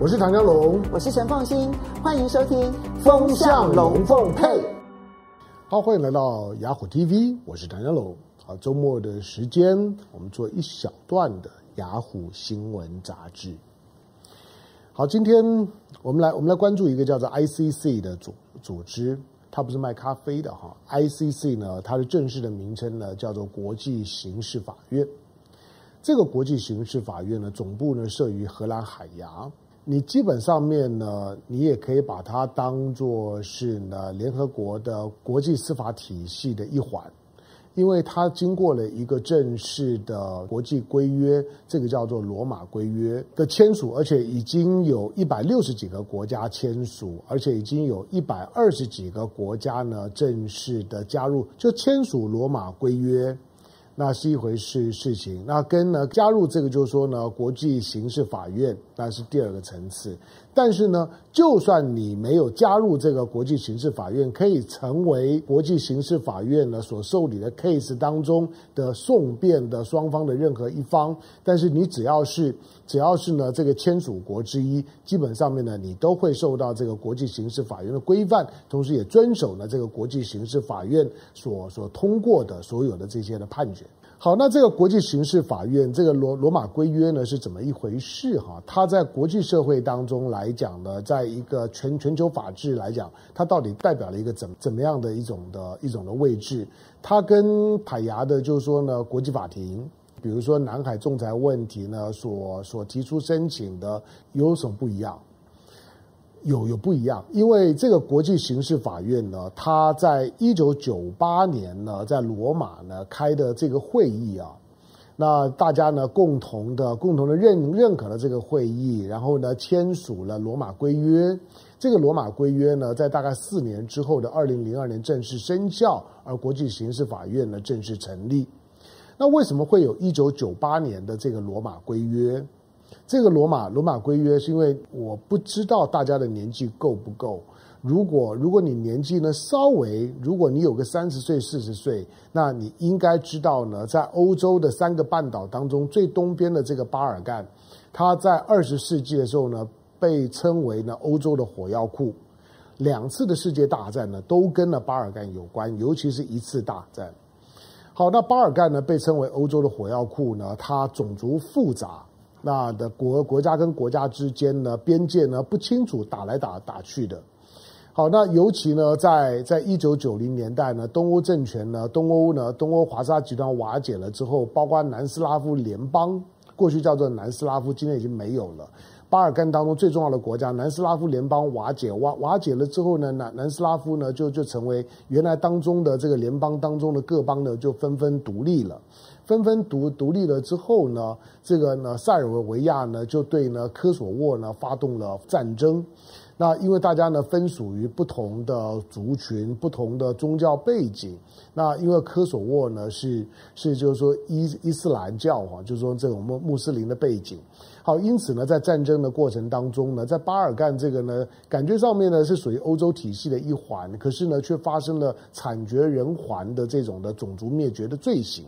我是唐江龙，我是陈凤新，欢迎收听《风向龙凤配》。好，欢迎来到雅虎 TV，我是唐江龙。好，周末的时间，我们做一小段的雅虎新闻杂志。好，今天我们来我们来关注一个叫做 ICC 的组组织，它不是卖咖啡的哈。ICC 呢，它的正式的名称呢叫做国际刑事法院。这个国际刑事法院呢，总部呢设于荷兰海牙。你基本上面呢，你也可以把它当做是呢联合国的国际司法体系的一环，因为它经过了一个正式的国际规约，这个叫做罗马规约的签署，而且已经有一百六十几个国家签署，而且已经有一百二十几个国家呢正式的加入，就签署罗马规约。那是一回事事情，那跟呢加入这个就是说呢，国际刑事法院那是第二个层次。但是呢，就算你没有加入这个国际刑事法院，可以成为国际刑事法院呢所受理的 case 当中的讼辩的双方的任何一方。但是你只要是只要是呢这个签署国之一，基本上面呢你都会受到这个国际刑事法院的规范，同时也遵守呢这个国际刑事法院所所通过的所有的这些的判决。好，那这个国际刑事法院这个罗罗马规约呢是怎么一回事哈？它在国际社会当中来讲呢，在一个全全球法治来讲，它到底代表了一个怎怎么样的一种的一种的位置？它跟海牙的，就是说呢，国际法庭，比如说南海仲裁问题呢，所所提出申请的有什么不一样？有有不一样，因为这个国际刑事法院呢，它在一九九八年呢，在罗马呢开的这个会议啊，那大家呢共同的共同的认认可了这个会议，然后呢签署了罗马规约。这个罗马规约呢，在大概四年之后的二零零二年正式生效，而国际刑事法院呢正式成立。那为什么会有一九九八年的这个罗马规约？这个罗马罗马规约是因为我不知道大家的年纪够不够。如果如果你年纪呢稍微，如果你有个三十岁四十岁，那你应该知道呢，在欧洲的三个半岛当中最东边的这个巴尔干，它在二十世纪的时候呢被称为呢欧洲的火药库。两次的世界大战呢都跟了巴尔干有关，尤其是一次大战。好，那巴尔干呢被称为欧洲的火药库呢，它种族复杂。那的国国家跟国家之间呢，边界呢不清楚，打来打打去的。好，那尤其呢，在在一九九零年代呢，东欧政权呢，东欧呢，东欧华沙集团瓦解了之后，包括南斯拉夫联邦，过去叫做南斯拉夫，今天已经没有了。巴尔干当中最重要的国家，南斯拉夫联邦瓦解，瓦瓦解了之后呢，南南斯拉夫呢就就成为原来当中的这个联邦当中的各邦呢，就纷纷独立了。纷纷独独立了之后呢，这个呢，塞尔维亚呢就对呢科索沃呢发动了战争。那因为大家呢分属于不同的族群、不同的宗教背景。那因为科索沃呢是是就是说伊伊斯兰教哈，就是说这种穆穆斯林的背景。好，因此呢，在战争的过程当中呢，在巴尔干这个呢，感觉上面呢是属于欧洲体系的一环，可是呢却发生了惨绝人寰的这种的种族灭绝的罪行。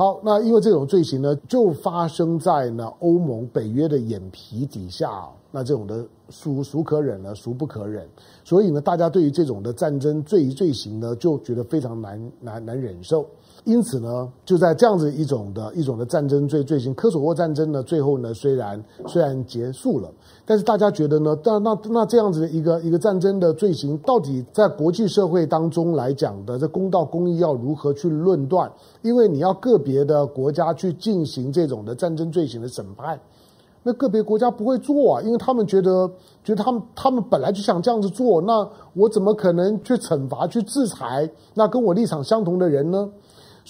好，那因为这种罪行呢，就发生在呢欧盟北约的眼皮底下，那这种的孰孰可忍呢？孰不可忍？所以呢，大家对于这种的战争罪罪行呢，就觉得非常难难难忍受。因此呢，就在这样子一种的一种的战争罪罪行，科索沃战争呢，最后呢，虽然虽然结束了，但是大家觉得呢，那那那这样子的一个一个战争的罪行，到底在国际社会当中来讲的这公道公义要如何去论断？因为你要个别的国家去进行这种的战争罪行的审判，那个别国家不会做啊，因为他们觉得觉得他们他们本来就想这样子做，那我怎么可能去惩罚去制裁那跟我立场相同的人呢？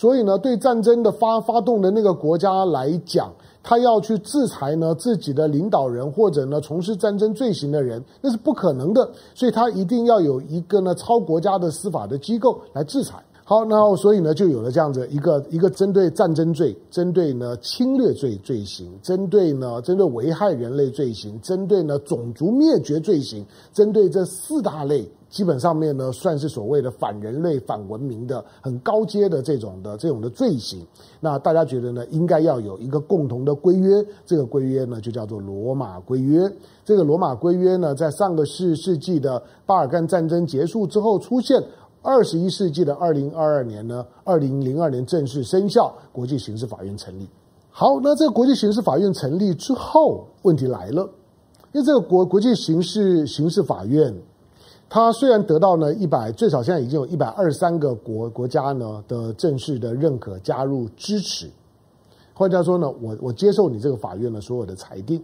所以呢，对战争的发发动的那个国家来讲，他要去制裁呢自己的领导人或者呢从事战争罪行的人，那是不可能的。所以他一定要有一个呢超国家的司法的机构来制裁。好，然后所以呢就有了这样子一个一个针对战争罪、针对呢侵略罪罪行、针对呢针对危害人类罪行、针对呢种族灭绝罪行、针对这四大类基本上面呢，算是所谓的反人类、反文明的很高阶的这种的这种的罪行。那大家觉得呢，应该要有一个共同的规约，这个规约呢就叫做罗马规约。这个罗马规约呢，在上个世世纪的巴尔干战争结束之后出现，二十一世纪的二零二二年呢，二零零二年正式生效，国际刑事法院成立。好，那这个国际刑事法院成立之后，问题来了，因为这个国国际刑事刑事法院。他虽然得到呢一百，最少现在已经有一百二十三个国国家呢的正式的认可加入支持，换句话说呢，我我接受你这个法院的所有的裁定，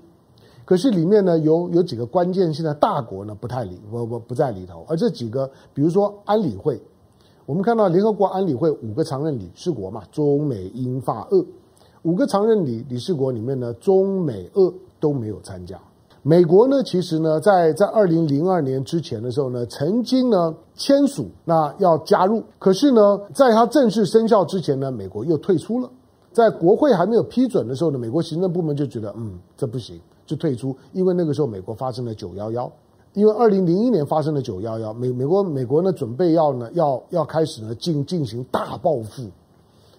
可是里面呢有有几个关键性的大国呢不太理不不不在里头，而这几个比如说安理会，我们看到联合国安理会五个常任理事国嘛，中美英法俄五个常任理理事国里面呢，中美俄都没有参加。美国呢，其实呢，在在二零零二年之前的时候呢，曾经呢签署那要加入，可是呢，在它正式生效之前呢，美国又退出了。在国会还没有批准的时候呢，美国行政部门就觉得，嗯，这不行，就退出。因为那个时候美国发生了九幺幺，因为二零零一年发生了九幺幺，美美国美国呢准备要呢要要开始呢进进行大报复，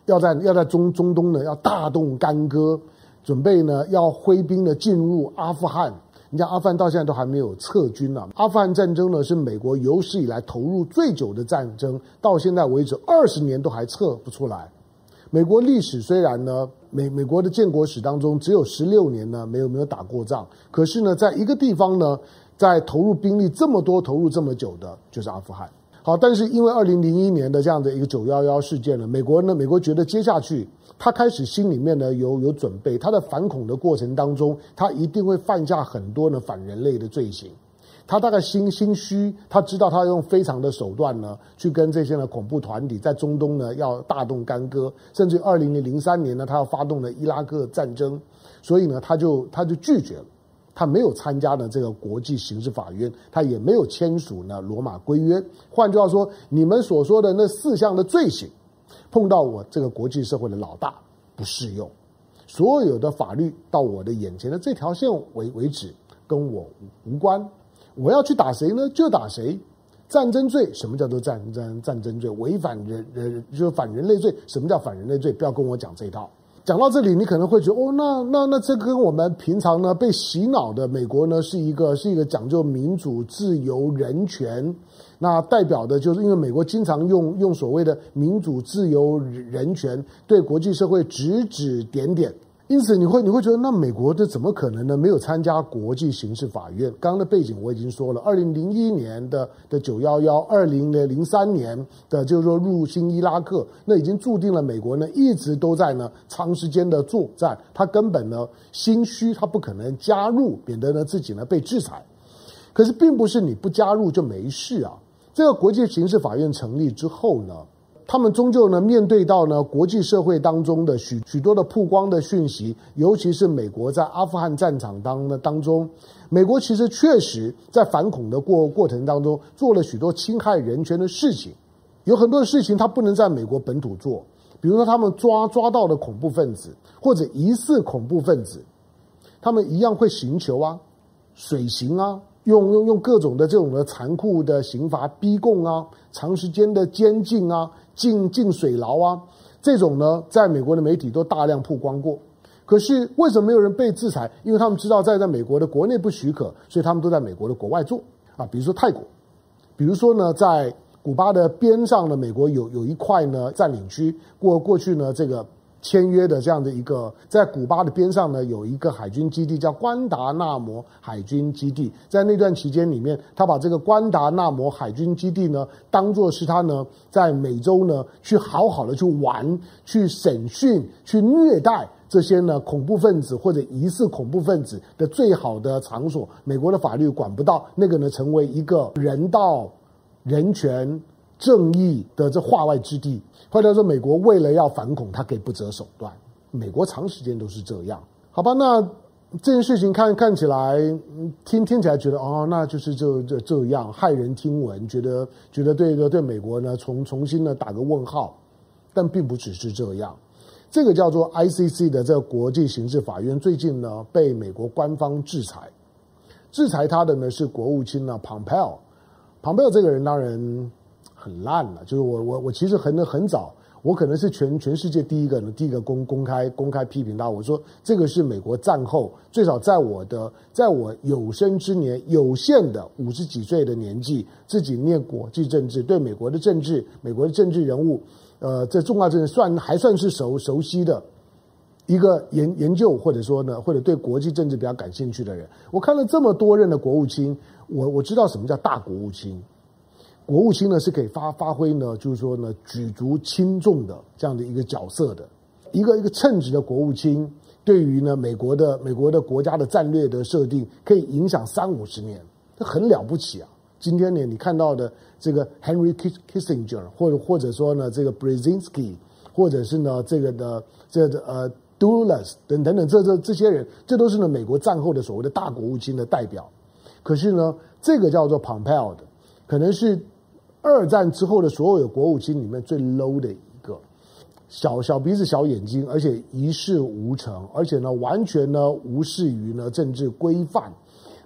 要在要在中中东呢要大动干戈，准备呢要挥兵呢进入阿富汗。人家阿富汗到现在都还没有撤军呢。阿富汗战争呢是美国有史以来投入最久的战争，到现在为止二十年都还撤不出来。美国历史虽然呢，美美国的建国史当中只有十六年呢没有没有打过仗，可是呢，在一个地方呢，在投入兵力这么多、投入这么久的，就是阿富汗。好，但是因为二零零一年的这样的一个九幺幺事件呢，美国呢，美国觉得接下去。他开始心里面呢有有准备，他的反恐的过程当中，他一定会犯下很多呢反人类的罪行。他大概心心虚，他知道他用非常的手段呢去跟这些呢恐怖团体在中东呢要大动干戈，甚至二零零三年呢他要发动了伊拉克战争，所以呢他就他就拒绝了，他没有参加呢这个国际刑事法院，他也没有签署呢罗马规约。换句话说，你们所说的那四项的罪行。碰到我这个国际社会的老大不适用，所有的法律到我的眼前的这条线为为止，跟我无关。我要去打谁呢？就打谁。战争罪，什么叫做战争战争罪？违反人人就是反人类罪。什么叫反人类罪？不要跟我讲这一套。讲到这里，你可能会觉得哦，那那那这跟我们平常呢被洗脑的美国呢是一个是一个讲究民主、自由、人权，那代表的就是因为美国经常用用所谓的民主、自由、人权对国际社会指指点点。因此，你会你会觉得，那美国这怎么可能呢？没有参加国际刑事法院？刚刚的背景我已经说了，二零零一年的的九幺幺，二零零三年的就是说入侵伊拉克，那已经注定了美国呢一直都在呢长时间的作战，他根本呢心虚，他不可能加入，免得呢自己呢被制裁。可是，并不是你不加入就没事啊。这个国际刑事法院成立之后呢，他们终究呢，面对到呢国际社会当中的许许多的曝光的讯息，尤其是美国在阿富汗战场当的当中，美国其实确实在反恐的过过程当中做了许多侵害人权的事情，有很多事情他不能在美国本土做，比如说他们抓抓到的恐怖分子或者疑似恐怖分子，他们一样会刑求啊，水刑啊。用用用各种的这种的残酷的刑罚逼供啊，长时间的监禁啊，进进水牢啊，这种呢，在美国的媒体都大量曝光过。可是为什么没有人被制裁？因为他们知道在在美国的国内不许可，所以他们都在美国的国外做啊。比如说泰国，比如说呢，在古巴的边上的，美国有有一块呢占领区，过过去呢这个。签约的这样的一个，在古巴的边上呢，有一个海军基地叫关达纳摩海军基地。在那段期间里面，他把这个关达纳摩海军基地呢，当做是他呢在美洲呢去好好的去玩、去审讯、去虐待这些呢恐怖分子或者疑似恐怖分子的最好的场所。美国的法律管不到，那个呢成为一个人道、人权。正义的这化外之地，或者说美国为了要反恐，他可以不择手段。美国长时间都是这样，好吧？那这件事情看看起来，听听起来觉得哦，那就是这这这样骇人听闻，觉得觉得对对对美国呢重重新的打个问号，但并不只是这样。这个叫做 ICC 的这个国际刑事法院，最近呢被美国官方制裁，制裁他的呢是国务卿呢 Pompeo。庞佩奥这个人当然很烂了，就是我我我其实很很早。我可能是全全世界第一个，第一个公公开公开批评他。我说这个是美国战后最少在我的在我有生之年有限的五十几岁的年纪，自己念国际政治，对美国的政治、美国的政治人物，呃，这重要政治算还算是熟熟悉的一个研研究，或者说呢，或者对国际政治比较感兴趣的人。我看了这么多任的国务卿，我我知道什么叫大国务卿。国务卿呢是可以发发挥呢，就是说呢举足轻重的这样的一个角色的，一个一个称职的国务卿，对于呢美国的美国的国家的战略的设定，可以影响三五十年，这很了不起啊！今天呢，你看到的这个 Henry Kissinger，或者或者说呢这个 Brzezinski，或者是呢这个的这个呃 Dulles 等等等这这这些人，这都是呢美国战后的所谓的大国务卿的代表。可是呢，这个叫做 Pompeo 的，可能是。二战之后的所有的国务卿里面最 low 的一个，小小鼻子小眼睛，而且一事无成，而且呢完全呢无视于呢政治规范，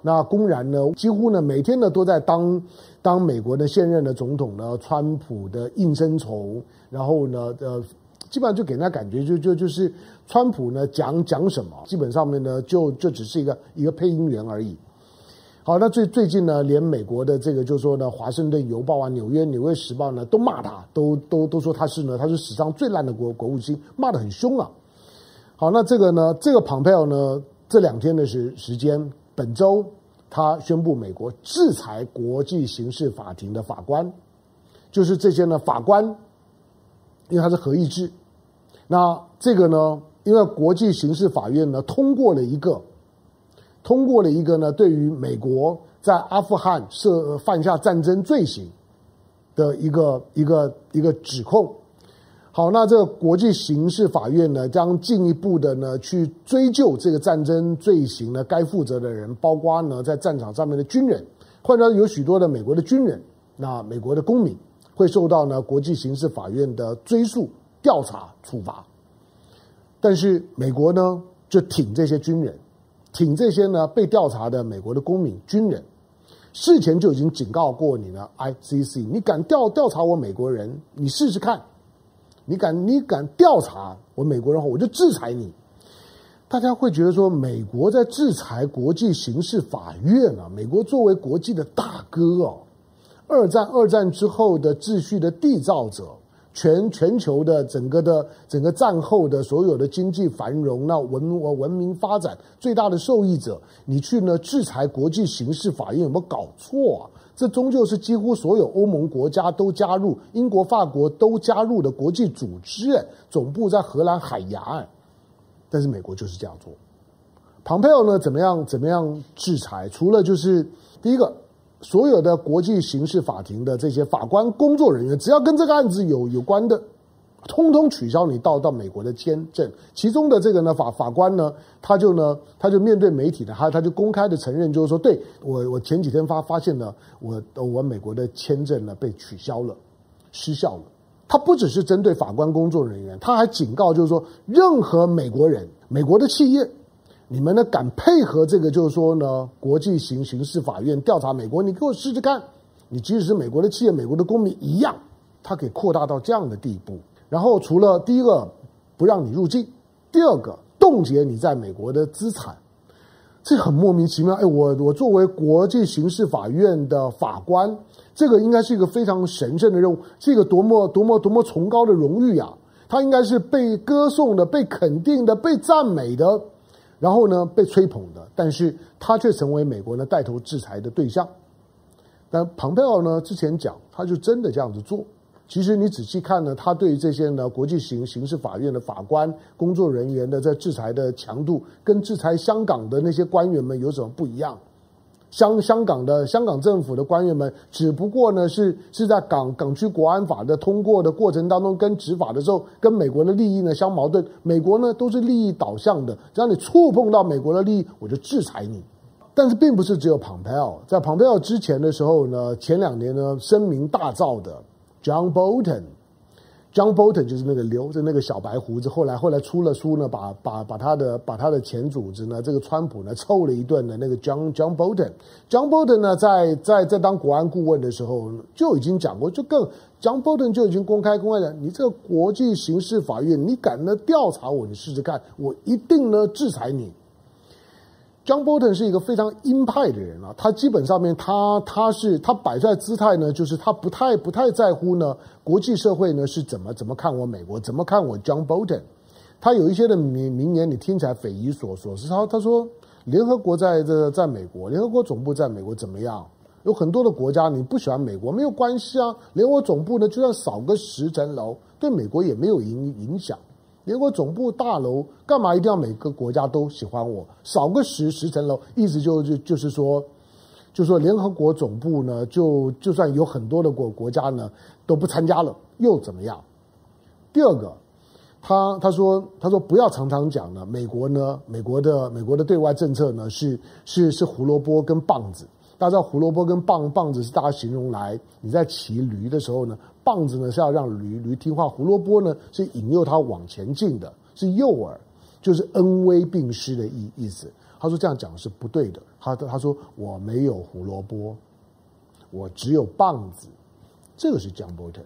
那公然呢几乎呢每天呢都在当当美国的现任的总统呢川普的应声虫，然后呢呃基本上就给人家感觉就就就是川普呢讲讲什么，基本上面呢就就只是一个一个配音员而已。好，那最最近呢，连美国的这个就是说呢，《华盛顿邮报》啊，《纽约纽约时报》呢，都骂他，都都都说他是呢，他是史上最烂的国国务卿，骂得很凶啊。好，那这个呢，这个庞佩奥呢，这两天的时时间，本周他宣布美国制裁国际刑事法庭的法官，就是这些呢法官，因为他是合议制，那这个呢，因为国际刑事法院呢通过了一个。通过了一个呢，对于美国在阿富汗涉犯下战争罪行的一个一个一个指控。好，那这个国际刑事法院呢，将进一步的呢去追究这个战争罪行呢该负责的人，包括呢在战场上面的军人，或者有许多的美国的军人，那美国的公民会受到呢国际刑事法院的追诉、调查、处罚。但是美国呢就挺这些军人。挺这些呢被调查的美国的公民、军人，事前就已经警告过你了。ICC，你敢调调查我美国人，你试试看，你敢你敢调查我美国人后，我就制裁你。大家会觉得说，美国在制裁国际刑事法院啊，美国作为国际的大哥哦，二战二战之后的秩序的缔造者。全全球的整个的整个战后的所有的经济繁荣，那文文明发展最大的受益者，你去呢制裁国际刑事法院有没有搞错啊？这终究是几乎所有欧盟国家都加入，英国、法国都加入的国际组织，总部在荷兰海牙，但是美国就是这样做。庞佩奥呢，怎么样怎么样制裁？除了就是第一个。所有的国际刑事法庭的这些法官工作人员，只要跟这个案子有有关的，通通取消你到到美国的签证。其中的这个呢法法官呢，他就呢他就面对媒体的，他他就公开的承认，就是说，对我我前几天发发现呢，我我美国的签证呢被取消了，失效了。他不只是针对法官工作人员，他还警告，就是说，任何美国人、美国的企业。你们呢敢配合这个？就是说呢，国际刑刑事法院调查美国，你给我试试看。你即使是美国的企业、美国的公民一样，它可以扩大到这样的地步。然后除了第一个不让你入境，第二个冻结你在美国的资产，这很莫名其妙。哎，我我作为国际刑事法院的法官，这个应该是一个非常神圣的任务，是一个多么多么多么崇高的荣誉呀！它应该是被歌颂的、被肯定的、被赞美的。然后呢，被吹捧的，但是他却成为美国呢带头制裁的对象。但庞佩奥呢之前讲，他就真的这样子做。其实你仔细看呢，他对这些呢国际刑刑事法院的法官工作人员的在制裁的强度，跟制裁香港的那些官员们有什么不一样？香香港的香港政府的官员们，只不过呢是是在港港区国安法的通过的过程当中，跟执法的时候，跟美国的利益呢相矛盾。美国呢都是利益导向的，只要你触碰到美国的利益，我就制裁你。但是并不是只有庞佩奥，在庞佩奥之前的时候呢，前两年呢声名大噪的 John Bolton，John Bolton 就是那个留着那个小白胡子，后来后来出了书呢，把把把他的把他的前组织呢，这个川普呢臭了一顿的那个 John John Bolton，John Bolton 呢在在在当国安顾问的时候就已经讲过，就更 John Bolton 就已经公开公开的，你这个国际刑事法院，你敢呢调查我，你试试看，我一定呢制裁你。John Bolton 是一个非常鹰派的人啊，他基本上面他他是他摆出来姿态呢，就是他不太不太在乎呢国际社会呢是怎么怎么看我美国，怎么看我 John Bolton。他有一些的名名言，你听起来匪夷所思。是他他说联合国在这在美国，联合国总部在美国怎么样？有很多的国家你不喜欢美国没有关系啊，联合国总部呢就算少个十层楼，对美国也没有影影响。联合国总部大楼干嘛一定要每个国家都喜欢我？少个十十层楼，意思就就就是说，就说联合国总部呢，就就算有很多的国国家呢都不参加了，又怎么样？第二个，他他说他说不要常常讲呢，美国呢，美国的美国的对外政策呢是是是胡萝卜跟棒子。大家知道胡萝卜跟棒棒子是大家形容来你在骑驴的时候呢，棒子呢是要让驴驴听话，胡萝卜呢是引诱它往前进的，是诱饵，就是恩威并施的意意思。他说这样讲是不对的。他他说我没有胡萝卜，我只有棒子。这个是 John Bolton，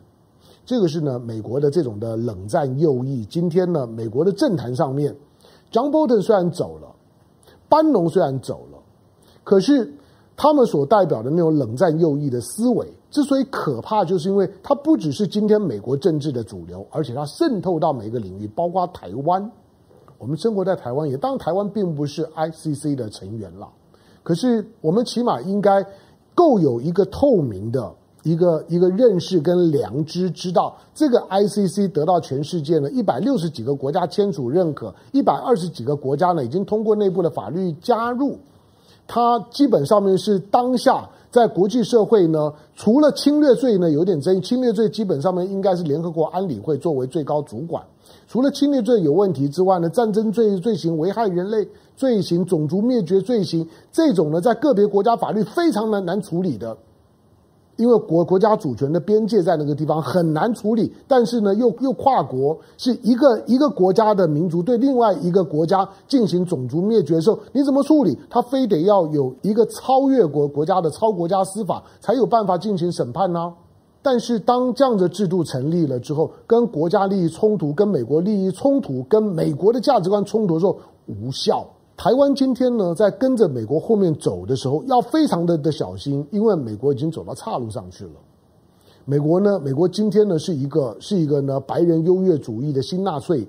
这个是呢美国的这种的冷战右翼。今天呢美国的政坛上面，John Bolton 虽然走了，班农虽然走了，可是。他们所代表的那种冷战右翼的思维，之所以可怕，就是因为它不只是今天美国政治的主流，而且它渗透到每个领域，包括台湾。我们生活在台湾，也当然台湾并不是 ICC 的成员了，可是我们起码应该够有一个透明的一个一个认识跟良知，知道这个 ICC 得到全世界呢一百六十几个国家签署认可，一百二十几个国家呢已经通过内部的法律加入。它基本上面是当下在国际社会呢，除了侵略罪呢有点争议，侵略罪基本上面应该是联合国安理会作为最高主管。除了侵略罪有问题之外呢，战争罪罪行、危害人类罪行、种族灭绝罪行这种呢，在个别国家法律非常难难处理的。因为国国家主权的边界在那个地方很难处理，但是呢，又又跨国，是一个一个国家的民族对另外一个国家进行种族灭绝的时候，你怎么处理？他非得要有一个超越国国家的超国家司法，才有办法进行审判呢？但是当这样的制度成立了之后，跟国家利益冲突、跟美国利益冲突、跟美国的价值观冲突的时候，无效。台湾今天呢，在跟着美国后面走的时候，要非常的的小心，因为美国已经走到岔路上去了。美国呢，美国今天呢是一个是一个呢白人优越主义的新纳粹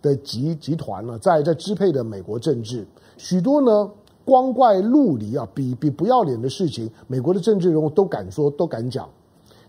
的集集团呢，在在支配的美国政治，许多呢光怪陆离啊，比比不要脸的事情，美国的政治人物都敢说，都敢讲。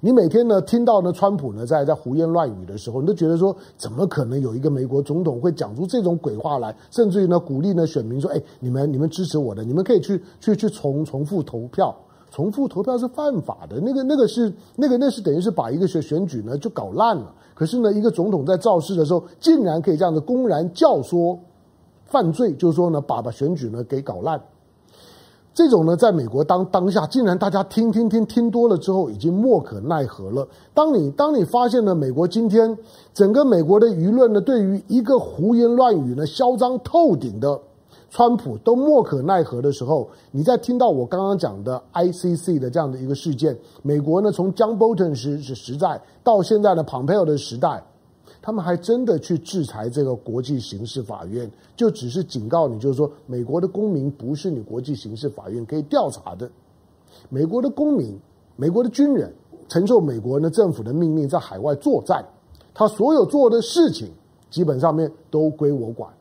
你每天呢听到呢川普呢在在胡言乱语的时候，你都觉得说，怎么可能有一个美国总统会讲出这种鬼话来？甚至于呢鼓励呢选民说，哎，你们你们支持我的，你们可以去去去重重复投票，重复投票是犯法的。那个那个是那个那是等于是把一个选选举呢就搞烂了。可是呢一个总统在造势的时候，竟然可以这样子公然教唆犯罪，就是说呢把把选举呢给搞烂。这种呢，在美国当当下，竟然大家听听听听多了之后，已经莫可奈何了。当你当你发现了美国今天整个美国的舆论呢，对于一个胡言乱语呢、嚣张透顶的川普都莫可奈何的时候，你再听到我刚刚讲的 ICC 的这样的一个事件，美国呢从 John Bolton 时时时代到现在的 Pompeo 的时代。他们还真的去制裁这个国际刑事法院，就只是警告你，就是说，美国的公民不是你国际刑事法院可以调查的。美国的公民、美国的军人承受美国的政府的命令在海外作战，他所有做的事情基本上面都归我管。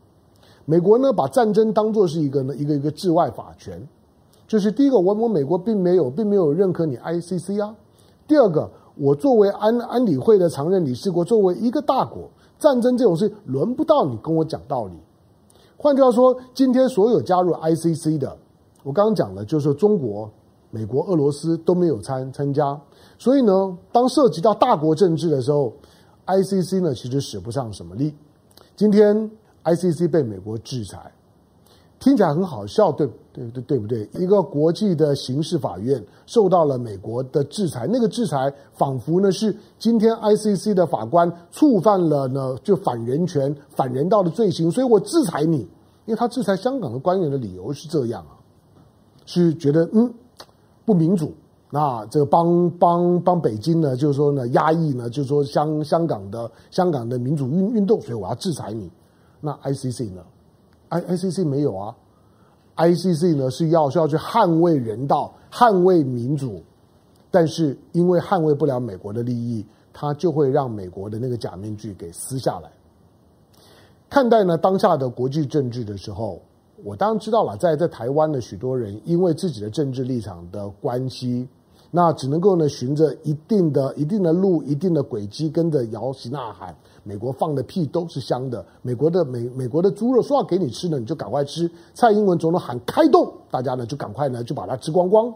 美国呢把战争当作是一个呢一个一个治外法权，就是第一个，我我美国并没有并没有认可你 ICC 啊。第二个。我作为安安理会的常任理事国，作为一个大国，战争这种事轮不到你跟我讲道理。换句话说，今天所有加入 ICC 的，我刚刚讲了，就是中国、美国、俄罗斯都没有参参加。所以呢，当涉及到大国政治的时候，ICC 呢其实使不上什么力。今天 ICC 被美国制裁，听起来很好笑，对对对对不对？一个国际的刑事法院受到了美国的制裁，那个制裁仿佛呢是今天 ICC 的法官触犯了呢就反人权、反人道的罪行，所以我制裁你。因为他制裁香港的官员的理由是这样啊，是觉得嗯不民主，那这个帮帮帮北京呢，就是说呢压抑呢，就是说香香港的香港的民主运运动，所以我要制裁你。那 ICC 呢？I ICC 没有啊。ICC 呢是要是要去捍卫人道、捍卫民主，但是因为捍卫不了美国的利益，他就会让美国的那个假面具给撕下来。看待呢当下的国际政治的时候，我当然知道了，在在台湾的许多人因为自己的政治立场的关系。那只能够呢，循着一定的、一定的路、一定的轨迹，跟着摇旗呐喊。美国放的屁都是香的，美国的美美国的猪肉说要给你吃呢，你就赶快吃。蔡英文总统喊开动，大家呢就赶快呢就把它吃光光。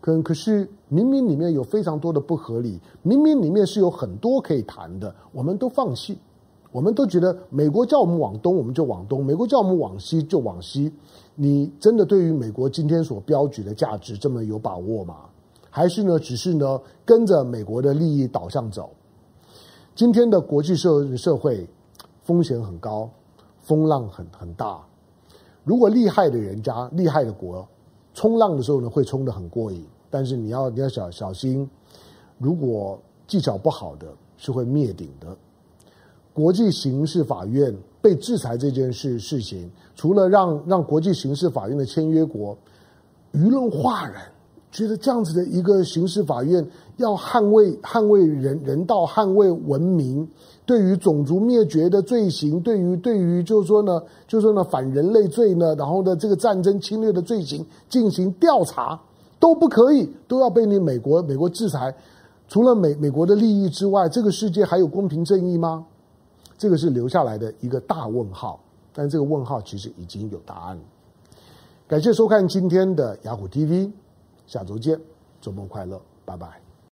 可可是明明里面有非常多的不合理，明明里面是有很多可以谈的，我们都放弃，我们都觉得美国叫我们往东，我们就往东；美国叫我们往西，就往西。你真的对于美国今天所标举的价值这么有把握吗？还是呢，只是呢跟着美国的利益导向走？今天的国际社社会风险很高，风浪很很大。如果厉害的人家、厉害的国冲浪的时候呢，会冲得很过瘾。但是你要你要小小心，如果技巧不好的，是会灭顶的。国际刑事法院被制裁这件事事情，除了让让国际刑事法院的签约国舆论哗然，觉得这样子的一个刑事法院要捍卫捍卫人人道、捍卫文明，对于种族灭绝的罪行，对于对于就是说呢，就是说呢反人类罪呢，然后呢这个战争侵略的罪行进行调查都不可以，都要被你美国美国制裁。除了美美国的利益之外，这个世界还有公平正义吗？这个是留下来的一个大问号，但这个问号其实已经有答案。感谢收看今天的雅虎 TV，下周见，周末快乐，拜拜。